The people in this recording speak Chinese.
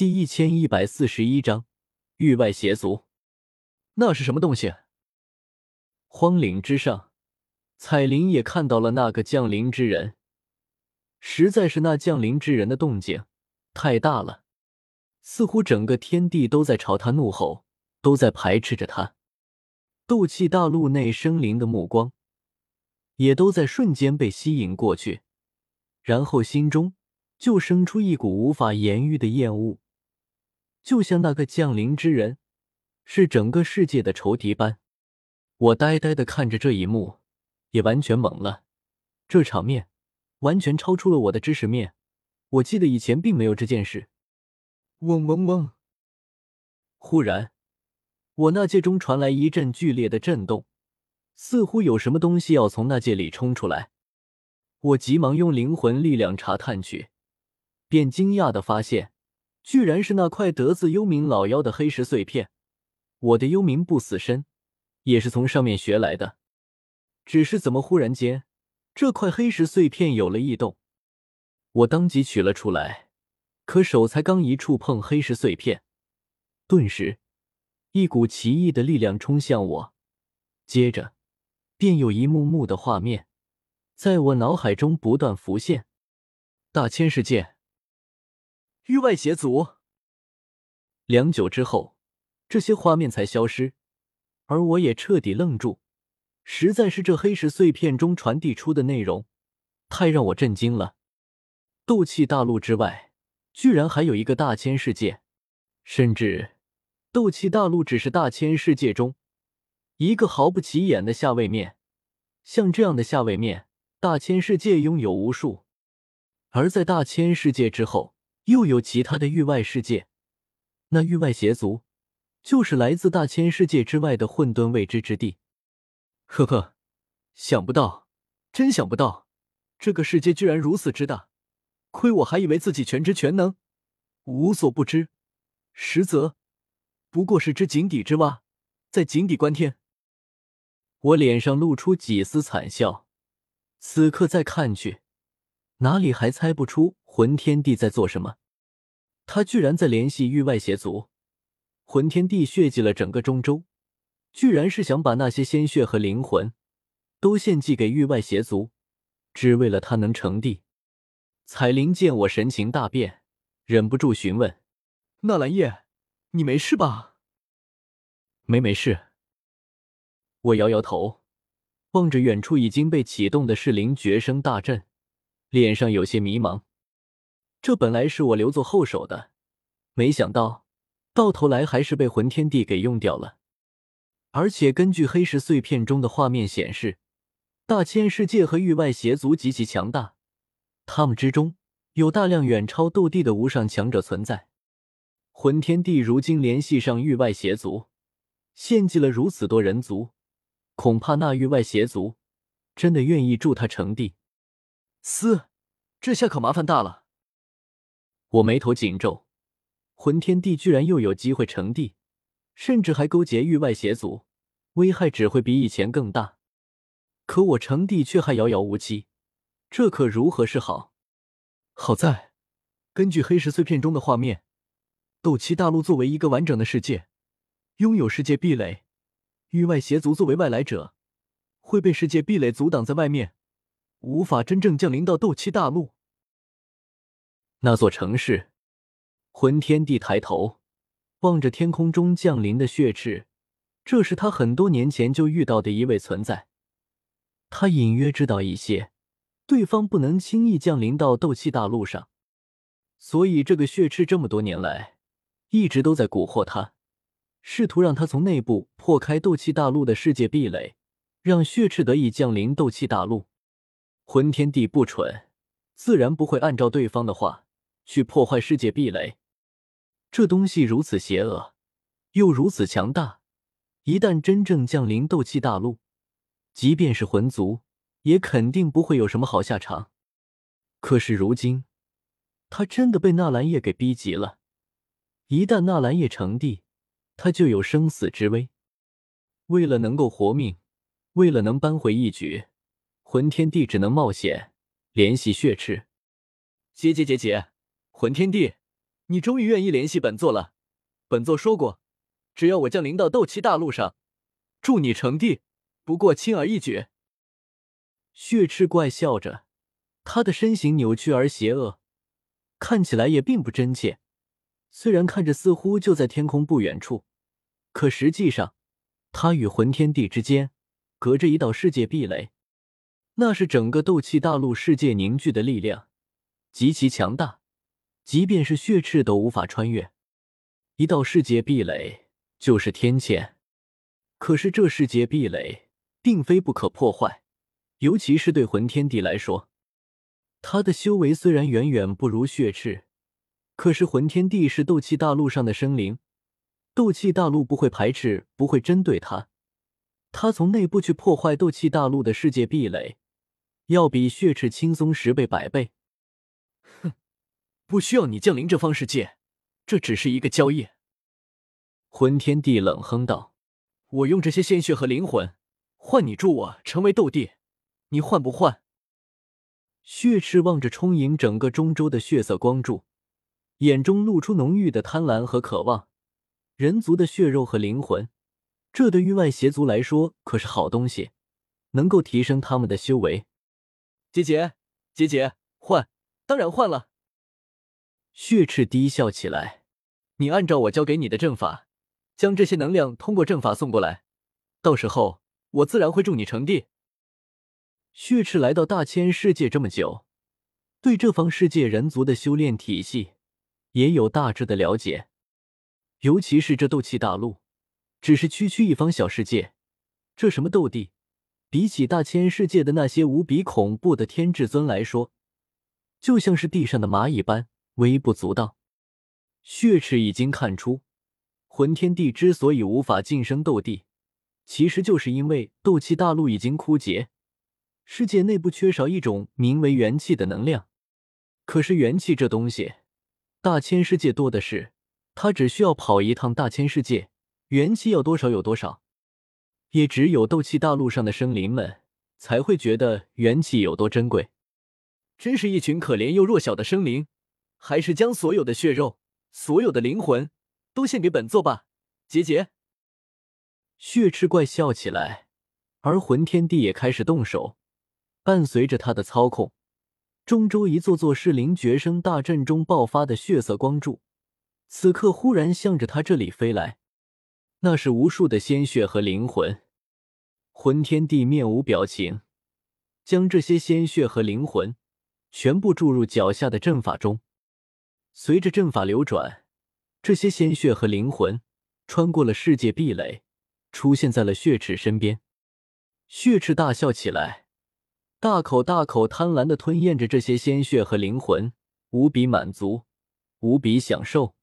第一千一百四十一章域外邪族。那是什么东西？荒岭之上，彩铃也看到了那个降临之人。实在是那降临之人的动静太大了，似乎整个天地都在朝他怒吼，都在排斥着他。斗气大陆内生灵的目光也都在瞬间被吸引过去，然后心中就生出一股无法言喻的厌恶。就像那个降临之人是整个世界的仇敌般，我呆呆的看着这一幕，也完全懵了。这场面完全超出了我的知识面。我记得以前并没有这件事。嗡嗡嗡！忽然，我那界中传来一阵剧烈的震动，似乎有什么东西要从那界里冲出来。我急忙用灵魂力量查探去，便惊讶的发现。居然是那块得自幽冥老妖的黑石碎片，我的幽冥不死身也是从上面学来的。只是怎么忽然间，这块黑石碎片有了异动？我当即取了出来，可手才刚一触碰黑石碎片，顿时一股奇异的力量冲向我，接着便有一幕幕的画面在我脑海中不断浮现。大千世界。域外邪族。良久之后，这些画面才消失，而我也彻底愣住。实在是这黑石碎片中传递出的内容，太让我震惊了。斗气大陆之外，居然还有一个大千世界，甚至斗气大陆只是大千世界中一个毫不起眼的下位面。像这样的下位面，大千世界拥有无数。而在大千世界之后。又有其他的域外世界，那域外邪族就是来自大千世界之外的混沌未知之地。呵呵，想不到，真想不到，这个世界居然如此之大，亏我还以为自己全知全能，无所不知，实则不过是只井底之蛙，在井底观天。我脸上露出几丝惨笑，此刻再看去，哪里还猜不出魂天帝在做什么？他居然在联系域外邪族，魂天帝血祭了整个中州，居然是想把那些鲜血和灵魂都献祭给域外邪族，只为了他能成帝。彩铃见我神情大变，忍不住询问：“纳兰叶，你没事吧？”“没没事。”我摇摇头，望着远处已经被启动的噬灵绝生大阵，脸上有些迷茫。这本来是我留作后手的，没想到到头来还是被魂天帝给用掉了。而且根据黑石碎片中的画面显示，大千世界和域外邪族极其强大，他们之中有大量远超斗帝的无上强者存在。魂天帝如今联系上域外邪族，献祭了如此多人族，恐怕那域外邪族真的愿意助他成帝。嘶，这下可麻烦大了。我眉头紧皱，魂天帝居然又有机会成帝，甚至还勾结域外邪族，危害只会比以前更大。可我成帝却还遥遥无期，这可如何是好？好在，根据黑石碎片中的画面，斗气大陆作为一个完整的世界，拥有世界壁垒，域外邪族作为外来者，会被世界壁垒阻挡在外面，无法真正降临到斗气大陆。那座城市，魂天帝抬头望着天空中降临的血翅，这是他很多年前就遇到的一位存在。他隐约知道一些，对方不能轻易降临到斗气大陆上，所以这个血翅这么多年来一直都在蛊惑他，试图让他从内部破开斗气大陆的世界壁垒，让血翅得以降临斗气大陆。魂天帝不蠢，自然不会按照对方的话。去破坏世界壁垒，这东西如此邪恶，又如此强大，一旦真正降临斗气大陆，即便是魂族，也肯定不会有什么好下场。可是如今，他真的被纳兰叶给逼急了。一旦纳兰叶成帝，他就有生死之危。为了能够活命，为了能扳回一局，魂天帝只能冒险联系血赤。姐姐姐姐。魂天帝，你终于愿意联系本座了。本座说过，只要我降临到斗气大陆上，助你成帝，不过轻而易举。”血赤怪笑着，他的身形扭曲而邪恶，看起来也并不真切。虽然看着似乎就在天空不远处，可实际上，他与魂天地之间隔着一道世界壁垒，那是整个斗气大陆世界凝聚的力量，极其强大，即便是血赤都无法穿越。一道世界壁垒就是天堑，可是这世界壁垒并非不可破坏，尤其是对魂天帝来说，他的修为虽然远远不如血赤。可是魂天帝是斗气大陆上的生灵，斗气大陆不会排斥，不会针对他。他从内部去破坏斗气大陆的世界壁垒，要比血赤轻松十倍百倍。不需要你降临这方世界，这只是一个交易。魂天帝冷哼道：“我用这些鲜血和灵魂换你助我成为斗帝，你换不换？”血赤望着充盈整个中州的血色光柱。眼中露出浓郁的贪婪和渴望，人族的血肉和灵魂，这对域外邪族来说可是好东西，能够提升他们的修为。姐姐，姐姐，换，当然换了。血赤低笑起来，你按照我教给你的阵法，将这些能量通过阵法送过来，到时候我自然会助你成帝。血赤来到大千世界这么久，对这方世界人族的修炼体系。也有大致的了解，尤其是这斗气大陆，只是区区一方小世界，这什么斗帝，比起大千世界的那些无比恐怖的天至尊来说，就像是地上的蚂蚁般微不足道。血赤已经看出，魂天帝之所以无法晋升斗帝，其实就是因为斗气大陆已经枯竭，世界内部缺少一种名为元气的能量。可是元气这东西。大千世界多的是，他只需要跑一趟大千世界，元气要多少有多少。也只有斗气大陆上的生灵们才会觉得元气有多珍贵。真是一群可怜又弱小的生灵，还是将所有的血肉、所有的灵魂都献给本座吧，结结。血赤怪笑起来，而魂天帝也开始动手，伴随着他的操控。中州一座座噬灵绝生大阵中爆发的血色光柱，此刻忽然向着他这里飞来。那是无数的鲜血和灵魂。魂天帝面无表情，将这些鲜血和灵魂全部注入脚下的阵法中。随着阵法流转，这些鲜血和灵魂穿过了世界壁垒，出现在了血池身边。血池大笑起来。大口大口贪婪的吞咽着这些鲜血和灵魂，无比满足，无比享受。